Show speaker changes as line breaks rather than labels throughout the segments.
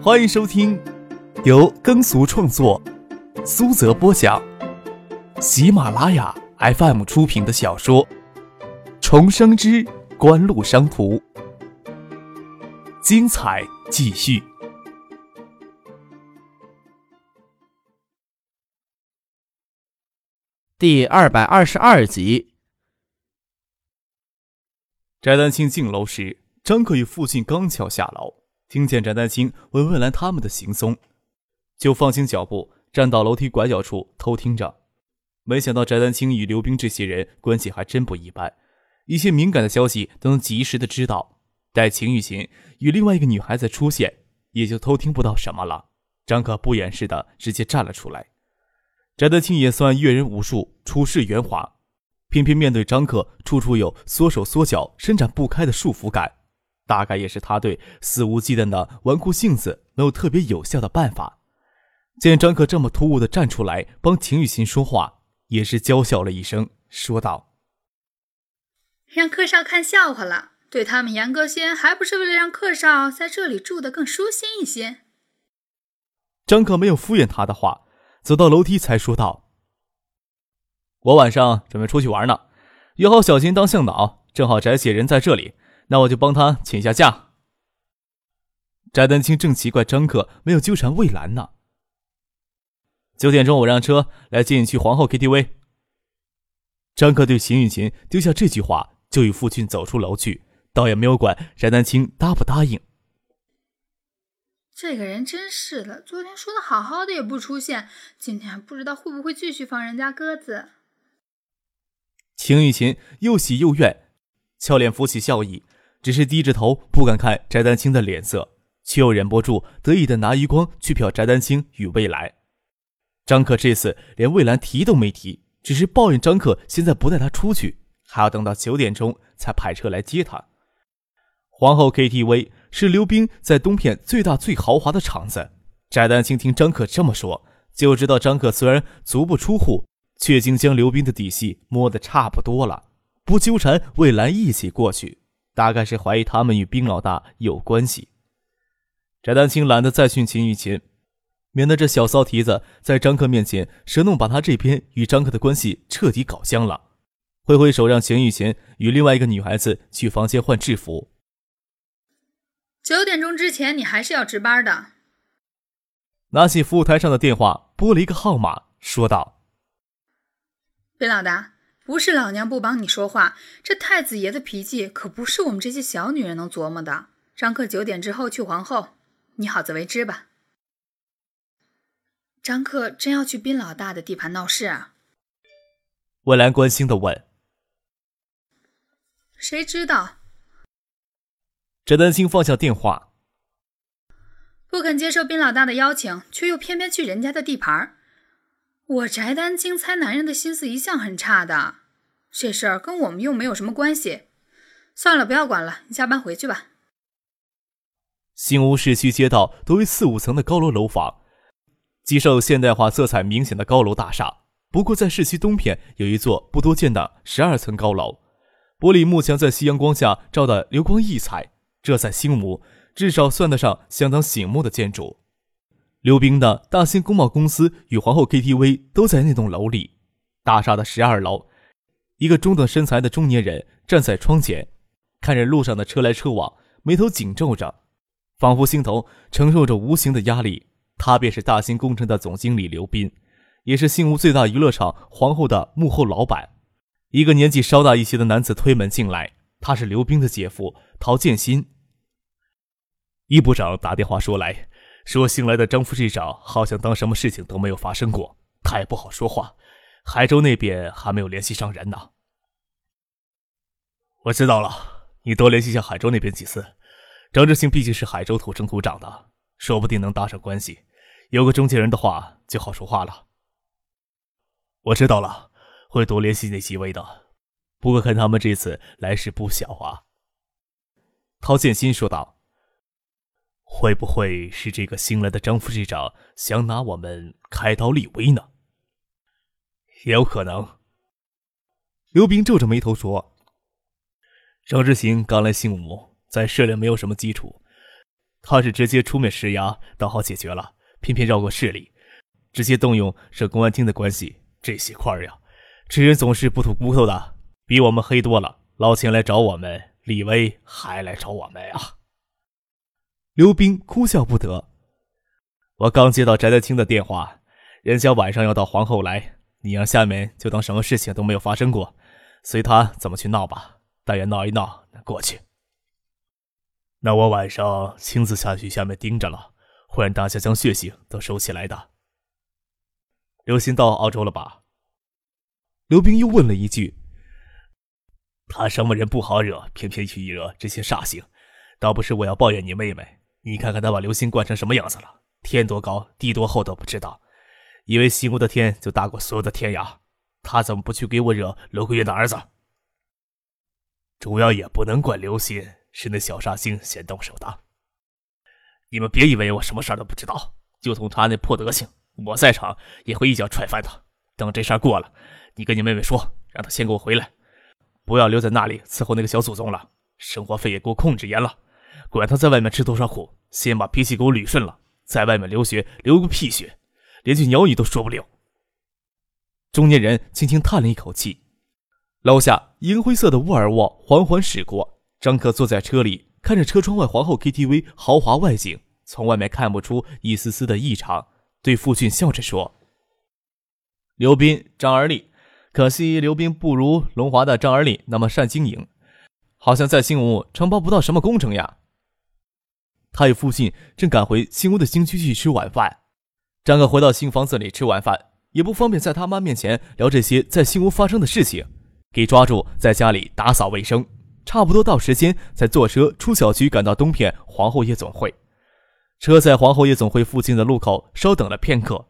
欢迎收听由耕俗创作、苏泽播讲、喜马拉雅 FM 出品的小说《重生之官路商途》，精彩继续，
第二百二十二集。
翟丹青进楼时，张克与父亲刚巧下楼。听见翟丹青问魏兰他们的行踪，就放轻脚步，站到楼梯拐角处偷听着。没想到翟丹青与刘冰这些人关系还真不一般，一些敏感的消息都能及时的知道。待秦雨琴与另外一个女孩子出现，也就偷听不到什么了。张可不掩饰的直接站了出来。翟丹青也算阅人无数，处事圆滑，偏偏面对张克，处处有缩手缩脚、伸展不开的束缚感。大概也是他对肆无忌惮的纨绔性子没有特别有效的办法。见张克这么突兀的站出来帮秦雨欣说话，也是娇笑了一声，说道：“
让客少看笑话了，对他们严格些，还不是为了让客少在这里住得更舒心一些？”
张克没有敷衍他的话，走到楼梯才说道：“我晚上准备出去玩呢，约好小金当向导，正好翟姐人在这里。”那我就帮他请一下假。翟丹青正奇怪张克没有纠缠魏兰呢。九点钟我让车来接你去皇后 KTV。张克对邢雨琴丢下这句话，就与父亲走出楼去，倒也没有管翟丹青答不答应。
这个人真是的，昨天说的好好的也不出现，今天不知道会不会继续放人家鸽子。
秦雨琴又喜又怨，俏脸浮起笑意。只是低着头，不敢看翟丹青的脸色，却又忍不住得意的拿余光去瞟翟丹青与魏兰。张克这次连魏兰提都没提，只是抱怨张克现在不带他出去，还要等到九点钟才派车来接他。皇后 KTV 是刘冰在东片最大最豪华的场子。翟丹青听张克这么说，就知道张克虽然足不出户，却已经将刘冰的底细摸得差不多了，不纠缠魏兰一起过去。大概是怀疑他们与冰老大有关系。翟丹青懒得再训秦玉琴，免得这小骚蹄子在张克面前舌弄，把他这边与张克的关系彻底搞僵了。挥挥手，让秦玉琴与另外一个女孩子去房间换制服。
九点钟之前，你还是要值班的。
拿起服务台上的电话，拨了一个号码，说道：“
冰老大。”不是老娘不帮你说话，这太子爷的脾气可不是我们这些小女人能琢磨的。张克九点之后去皇后，你好自为之吧。张克真要去宾老大的地盘闹事啊？
魏兰关心的问。
谁知道？
翟丹青放下电话，
不肯接受宾老大的邀请，却又偏偏去人家的地盘。我翟丹青猜男人的心思一向很差的，这事儿跟我们又没有什么关系。算了，不要管了，你下班回去吧。
新屋市区街道都为四五层的高楼楼房，极受现代化色彩明显的高楼大厦。不过在市区东片有一座不多见的十二层高楼，玻璃幕墙在夕阳光下照得流光溢彩，这在新屋至少算得上相当醒目的建筑。刘冰的大兴工贸公司与皇后 KTV 都在那栋楼里。大厦的十二楼，一个中等身材的中年人站在窗前，看着路上的车来车往，眉头紧皱着，仿佛心头承受着无形的压力。他便是大兴工程的总经理刘斌，也是信屋最大娱乐场皇后的幕后老板。一个年纪稍大一些的男子推门进来，他是刘冰的姐夫陶建新。易部长打电话说来。说新来的张副市长好像当什么事情都没有发生过，他也不好说话。海州那边还没有联系上人呢。我知道了，你多联系一下海州那边几次。张志兴毕竟是海州土生土长的，说不定能搭上关系。有个中间人的话就好说话了。我知道了，会多联系那几位的。不过看他们这次来势不小啊。陶建新说道。会不会是这个新来的张副市长想拿我们开刀立威呢？也有可能。刘冰皱着眉头说：“张之行刚来新武，在市里没有什么基础，他是直接出面施压，倒好解决了，偏偏绕过市里，直接动用省公安厅的关系。这些块儿呀，吃人总是不吐骨头的，比我们黑多了。老钱来找我们，李威还来找我们呀。
刘斌哭笑不得。
我刚接到翟德清的电话，人家晚上要到皇后来，你让下面就当什么事情都没有发生过，随他怎么去闹吧，但愿闹一闹能过去。那我晚上亲自下去下面盯着了，会让大家将血性都收起来的。刘鑫到澳洲了吧？
刘冰又问了一句：“
他什么人不好惹，偏偏去惹这些煞星。倒不是我要抱怨你妹妹，你看看他把刘鑫惯成什么样子了，天多高地多厚都不知道，以为西屋的天就大过所有的天涯。他怎么不去给我惹罗桂月的儿子？主要也不能怪刘鑫，是那小煞星先动手的。你们别以为我什么事儿都不知道，就从他那破德行。”我在场也会一脚踹翻他。等这事儿过了，你跟你妹妹说，让她先给我回来，不要留在那里伺候那个小祖宗了。生活费也给我控制严了，管他在外面吃多少苦，先把脾气给我捋顺了，在外面留学留个屁学，连句鸟语都说不了。
中年人轻轻叹了一口气。楼下银灰色的沃尔沃缓缓驶过，张可坐在车里，看着车窗外皇后 KTV 豪华外景，从外面看不出一丝丝的异常。对傅俊笑着说：“
刘斌、张二丽，可惜刘斌不如龙华的张二丽那么善经营，好像在新屋承包不到什么工程呀。”
他与父亲正赶回新屋的新区去吃晚饭。
张哥回到新房子里吃晚饭，也不方便在他妈面前聊这些在新屋发生的事情，给抓住在家里打扫卫生。差不多到时间，才坐车出小区，赶到东片皇后夜总会。车在皇后夜总会附近的路口稍等了片刻。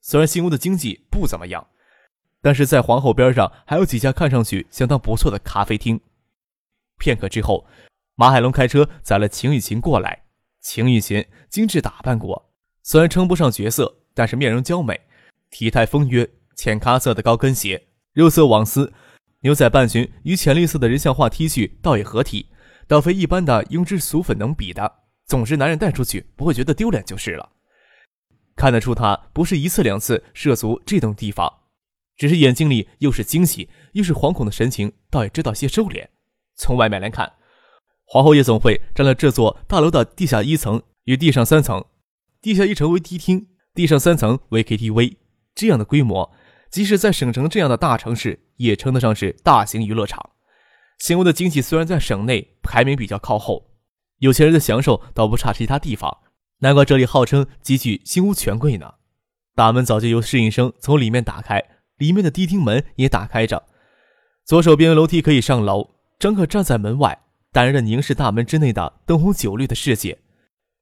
虽然新屋的经济不怎么样，但是在皇后边上还有几家看上去相当不错的咖啡厅。片刻之后，马海龙开车载了秦雨晴过来。秦雨晴精致打扮过，虽然称不上绝色，但是面容娇美，体态丰约，浅咖色的高跟鞋，肉色网丝牛仔半裙与浅绿色的人像化 T 恤倒也合体，倒非一般的英姿俗粉能比的。总之，男人带出去不会觉得丢脸就是了。看得出他不是一次两次涉足这种地方，只是眼睛里又是惊喜又是惶恐的神情，倒也知道些收敛。从外面来看，皇后夜总会占了这座大楼的地下一层与地上三层，地下一层为迪厅，地上三层为 KTV。这样的规模，即使在省城这样的大城市，也称得上是大型娱乐场。新屋的经济虽然在省内排名比较靠后。有钱人的享受倒不差其他地方，难怪这里号称极具新屋权贵呢。大门早就由侍应生从里面打开，里面的迪厅门也打开着，左手边楼梯可以上楼。张可站在门外，淡然的凝视大门之内的灯红酒绿的世界。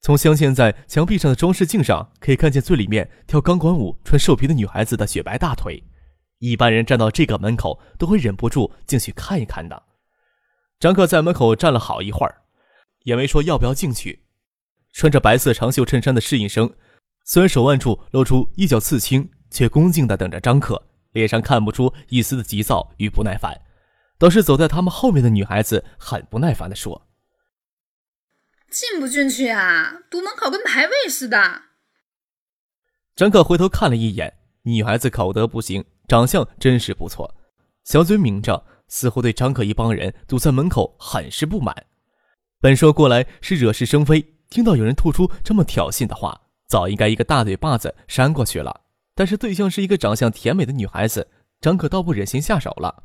从镶嵌在墙壁上的装饰镜上，可以看见最里面跳钢管舞、穿兽皮的女孩子的雪白大腿。一般人站到这个门口，都会忍不住进去看一看的。张克在门口站了好一会儿。也没说要不要进去。穿着白色长袖衬衫的侍应生，虽然手腕处露出一角刺青，却恭敬地等着张克，脸上看不出一丝的急躁与不耐烦。倒是走在他们后面的女孩子很不耐烦地说：“
进不进去啊？堵门口跟排位似的。”
张可回头看了一眼，女孩子口德不行，长相真是不错，小嘴抿着，似乎对张可一帮人堵在门口很是不满。本说过来是惹是生非，听到有人吐出这么挑衅的话，早应该一个大嘴巴子扇过去了。但是对象是一个长相甜美的女孩子，张可倒不忍心下手了，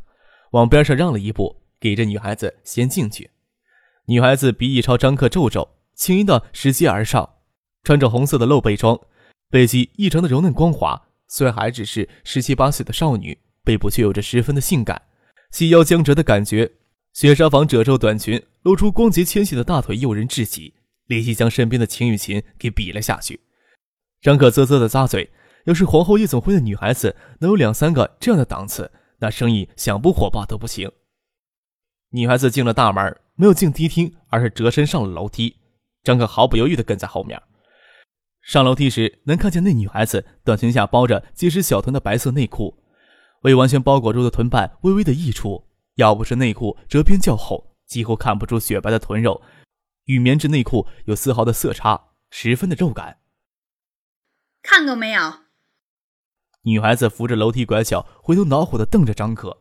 往边上让了一步，给这女孩子先进去。女孩子鼻翼朝张克皱皱，轻盈的拾阶而上，穿着红色的露背装，背肌异常的柔嫩光滑。虽然还只是十七八岁的少女，背部却有着十分的性感，细腰将折的感觉。雪纱纺褶皱短裙露出光洁纤细的大腿，诱人至极，立即将身边的秦雨琴给比了下去。张可啧啧的咂嘴，要是皇后夜总会的女孩子能有两三个这样的档次，那生意想不火爆都不行。女孩子进了大门，没有进迪厅，而是折身上了楼梯。张可毫不犹豫地跟在后面。上楼梯时，能看见那女孩子短裙下包着结实小臀的白色内裤，未完全包裹住的臀瓣微微的溢出。要不是内裤折边较厚，几乎看不出雪白的臀肉，与棉质内裤有丝毫的色差，十分的肉感。
看够没有？
女孩子扶着楼梯拐角，回头恼火的瞪着张可，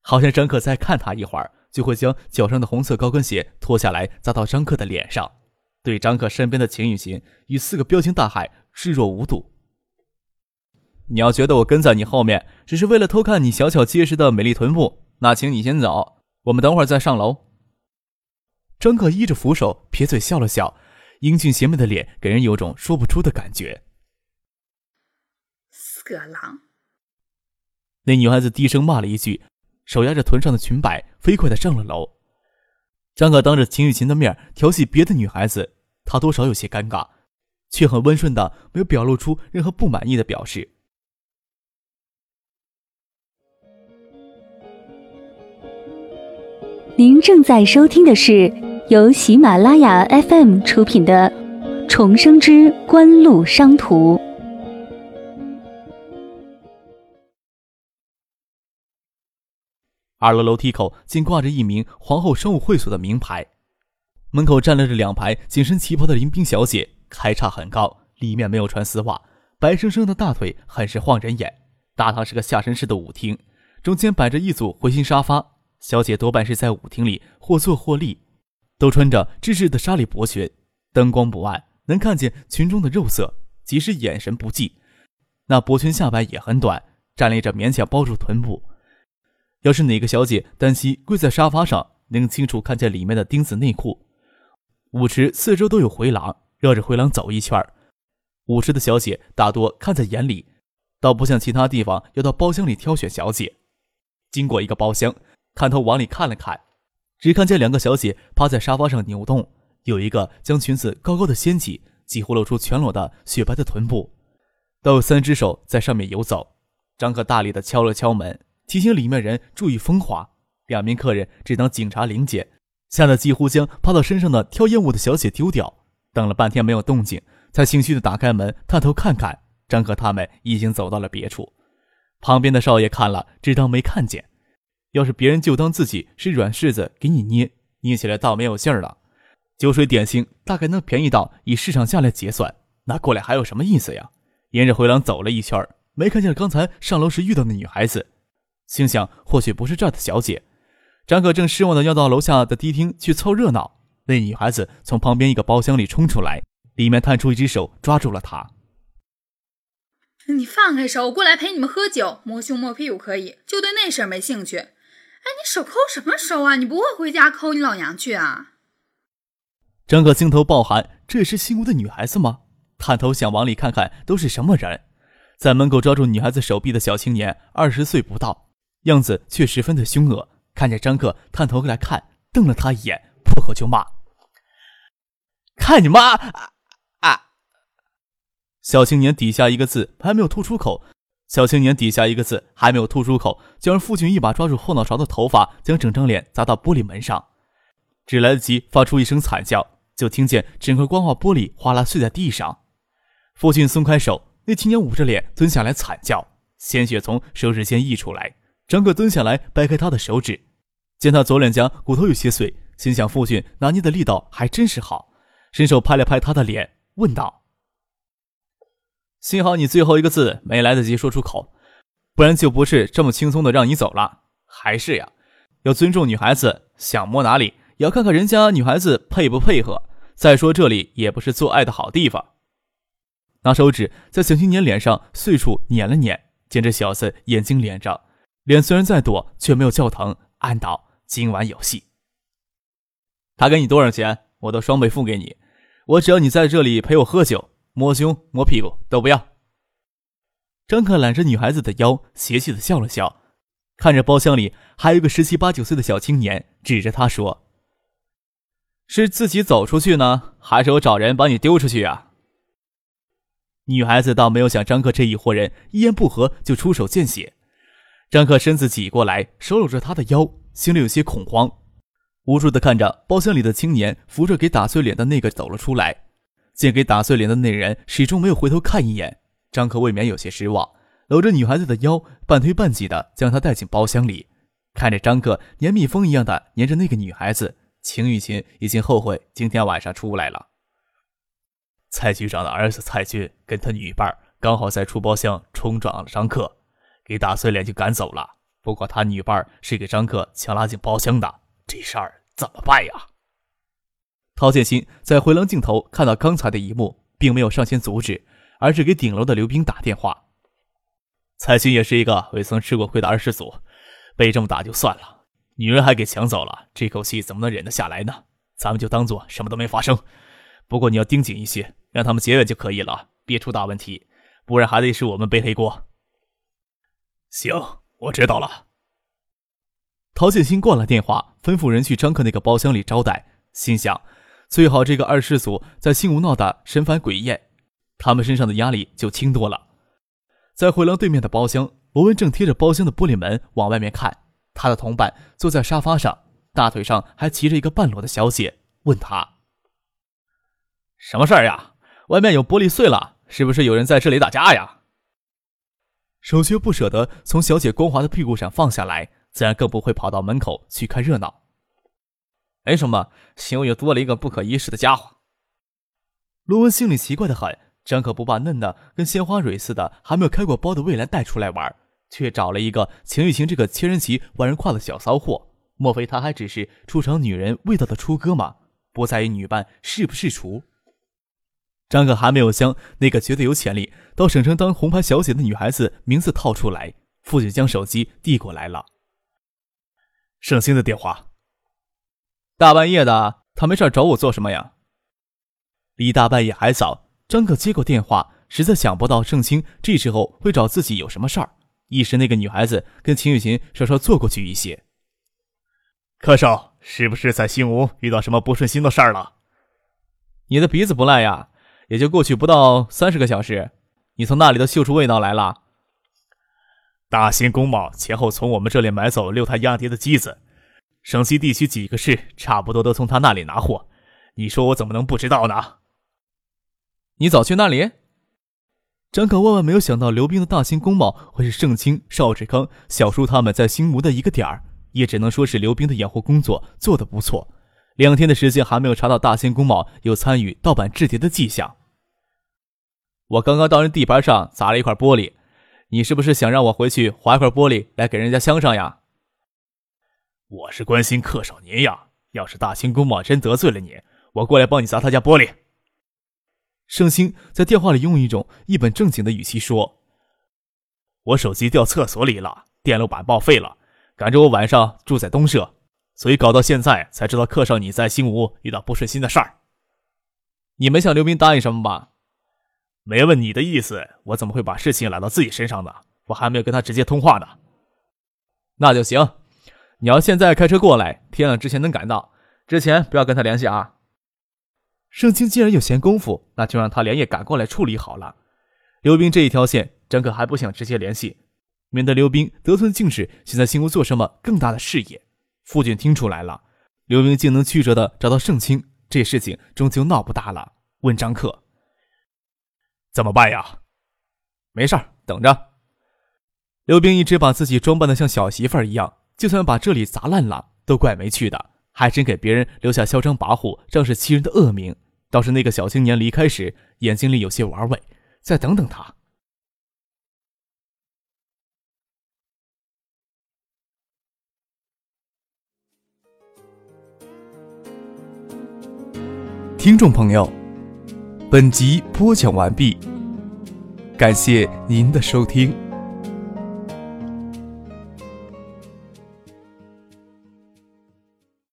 好像张可再看她一会儿，就会将脚上的红色高跟鞋脱下来砸到张可的脸上。对张可身边的秦雨欣与四个彪形大汉视若无睹。你要觉得我跟在你后面只是为了偷看你小巧结实的美丽臀部，那请你先走，我们等会儿再上楼。张可依着扶手，撇嘴笑了笑，英俊邪魅的脸给人有种说不出的感觉。
色狼！
那女孩子低声骂了一句，手压着臀上的裙摆，飞快的上了楼。张可当着秦雨晴的面调戏别的女孩子，他多少有些尴尬，却很温顺的没有表露出任何不满意的表示。
您正在收听的是由喜马拉雅 FM 出品的《重生之官路商途》。
二楼楼梯口竟挂着一名皇后商务会所的名牌，门口站了着两排紧身旗袍的迎宾小姐，开叉很高，里面没有穿丝袜，白生生的大腿很是晃人眼。大堂是个下沉式的舞厅，中间摆着一组回形沙发。小姐多半是在舞厅里或坐或立，都穿着制式的纱里薄裙，灯光不暗，能看见裙中的肉色，即使眼神不济，那薄裙下摆也很短，站立着勉强包住臀部。要是哪个小姐单膝跪在沙发上，能清楚看见里面的钉子内裤。舞池四周都有回廊，绕着回廊走一圈舞池的小姐大多看在眼里，倒不像其他地方要到包厢里挑选小姐。经过一个包厢。探头往里看了看，只看见两个小姐趴在沙发上扭动，有一个将裙子高高的掀起，几乎露出全裸的雪白的臀部，都有三只手在上面游走。张可大力的敲了敲门，提醒里面人注意风化。两名客人只当警察临检，吓得几乎将趴到身上的挑烟雾的小姐丢掉。等了半天没有动静，才心虚的打开门，探头看看，张可他们已经走到了别处。旁边的少爷看了，只当没看见。要是别人就当自己是软柿子给你捏，捏起来倒没有劲儿了。酒水点心大概能便宜到以市场价来结算，拿过来还有什么意思呀？沿着回廊走了一圈，没看见刚才上楼时遇到的女孩子，心想或许不是这儿的小姐。张可正失望的要到楼下的迪厅去凑热闹，那女孩子从旁边一个包厢里冲出来，里面探出一只手抓住了他。
你放开手，我过来陪你们喝酒，摸胸摸屁股可以，就对那事儿没兴趣。哎，你手抠什么手啊？你不会回家抠你老娘去啊？
张可心头暴寒，这是姓吴的女孩子吗？探头想往里看看，都是什么人？在门口抓住女孩子手臂的小青年，二十岁不到，样子却十分的凶恶。看见张克探头过来看，瞪了他一眼，破口就骂：“看你妈！”啊！小青年底下一个字还没有吐出口。小青年底下一个字还没有吐出口，就让父亲一把抓住后脑勺的头发，将整张脸砸到玻璃门上。只来得及发出一声惨叫，就听见整块光滑玻璃哗啦碎在地上。父亲松开手，那青年捂着脸蹲下来惨叫，鲜血从手指间溢出来。张可蹲下来掰开他的手指，见他左脸颊骨头有些碎，心想父亲拿捏的力道还真是好，伸手拍了拍他的脸，问道。幸好你最后一个字没来得及说出口，不然就不是这么轻松的让你走了。还是呀，要尊重女孩子，想摸哪里也要看看人家女孩子配不配合。再说这里也不是做爱的好地方。拿手指在小青年脸上碎处捻了捻，见这小子眼睛连着，脸虽然在躲，却没有叫疼，暗道今晚有戏。他给你多少钱，我都双倍付给你。我只要你在这里陪我喝酒。摸胸摸屁股都不要。张克揽着女孩子的腰，邪气的笑了笑，看着包厢里还有一个十七八九岁的小青年，指着他说：“是自己走出去呢，还是我找人把你丢出去啊？”女孩子倒没有想张克这一伙人一言不合就出手见血。张克身子挤过来，手搂着她的腰，心里有些恐慌，无助的看着包厢里的青年扶着给打碎脸的那个走了出来。见给打碎脸的那人始终没有回头看一眼，张克未免有些失望，搂着女孩子的腰，半推半挤的将她带进包厢里。看着张克黏蜜蜂一样的黏着那个女孩子，
秦雨晴已经后悔今天晚上出来了。蔡局长的儿子蔡军跟他女伴刚好在出包厢冲撞了张克，给打碎脸就赶走了。不过他女伴是给张克强拉进包厢的，这事儿怎么办呀？
陶建新在回廊镜头看到刚才的一幕，并没有上前阻止，而是给顶楼的刘冰打电话。
蔡军也是一个未曾吃过亏的二世祖，被这么打就算了，女人还给抢走了，这口气怎么能忍得下来呢？咱们就当做什么都没发生。不过你要盯紧一些，让他们结怨就可以了，别出大问题，不然还得是我们背黑锅。
行，我知道了。
陶建新挂了电话，吩咐人去张克那个包厢里招待，心想最好这个二世祖在新屋闹得神烦鬼厌，他们身上的压力就轻多了。在回廊对面的包厢，罗文正贴着包厢的玻璃门往外面看。他的同伴坐在沙发上，大腿上还骑着一个半裸的小姐，问他：“
什么事儿呀？外面有玻璃碎了，是不是有人在这里打架呀？”
手却不舍得从小姐光滑的屁股上放下来，自然更不会跑到门口去看热闹。
没什么，新又多了一个不可一世的家伙。
罗文心里奇怪的很。张可不把嫩的跟鲜花蕊似的还没有开过包的未来带出来玩，却找了一个秦玉晴这个千人骑万人跨的小骚货。莫非他还只是出场女人味道的出哥吗？不在于女伴是不是厨。张可还没有将那个绝对有潜力到省城当红牌小姐的女孩子名字套出来，父亲将手机递过来了。
盛兴的电话。
大半夜的，他没事找我做什么呀？
离大半夜还早。张可接过电话，实在想不到盛清这时候会找自己有什么事儿。一时那个女孩子跟秦雨晴稍稍坐过去一些。
柯少是不是在新屋遇到什么不顺心的事儿了？
你的鼻子不赖呀，也就过去不到三十个小时，你从那里都嗅出味道来了。
大兴工贸前后从我们这里买走六台压碟的机子，省西地区几个市差不多都从他那里拿货，你说我怎么能不知道呢？
你早去那里？
张可万万没有想到刘冰的大兴工贸会是盛清、邵志康、小叔他们在新吴的一个点儿，也只能说是刘冰的掩护工作做得不错。两天的时间还没有查到大兴工贸有参与盗版制碟的迹象。
我刚刚到人地盘上砸了一块玻璃，你是不是想让我回去划一块玻璃来给人家镶上呀？
我是关心客少您呀，要是大兴工贸真得罪了你，我过来帮你砸他家玻璃。
盛兴在电话里用一种一本正经的语气说：“
我手机掉厕所里了，电路板报废了，赶着我晚上住在东社，所以搞到现在才知道客少你在新吴遇到不顺心的事儿。
你没向刘斌答应什么吧？
没问你的意思，我怎么会把事情揽到自己身上呢？我还没有跟他直接通话呢。
那就行，你要现在开车过来，天亮之前能赶到，之前不要跟他联系啊。”
盛清既然有闲工夫，那就让他连夜赶过来处理好了。刘冰这一条线，张可还不想直接联系，免得刘冰得寸进尺，想在新屋做什么更大的事业。父亲听出来了，刘冰竟能曲折的找到盛清，这事情终究闹不大了。问张克：“
怎么办呀？”“
没事儿，等着。”
刘冰一直把自己装扮的像小媳妇儿一样，就算把这里砸烂了，都怪没趣的。还真给别人留下嚣张跋扈、仗势欺人的恶名。倒是那个小青年离开时，眼睛里有些玩味。再等等他。听众朋友，本集播讲完毕，感谢您的收听。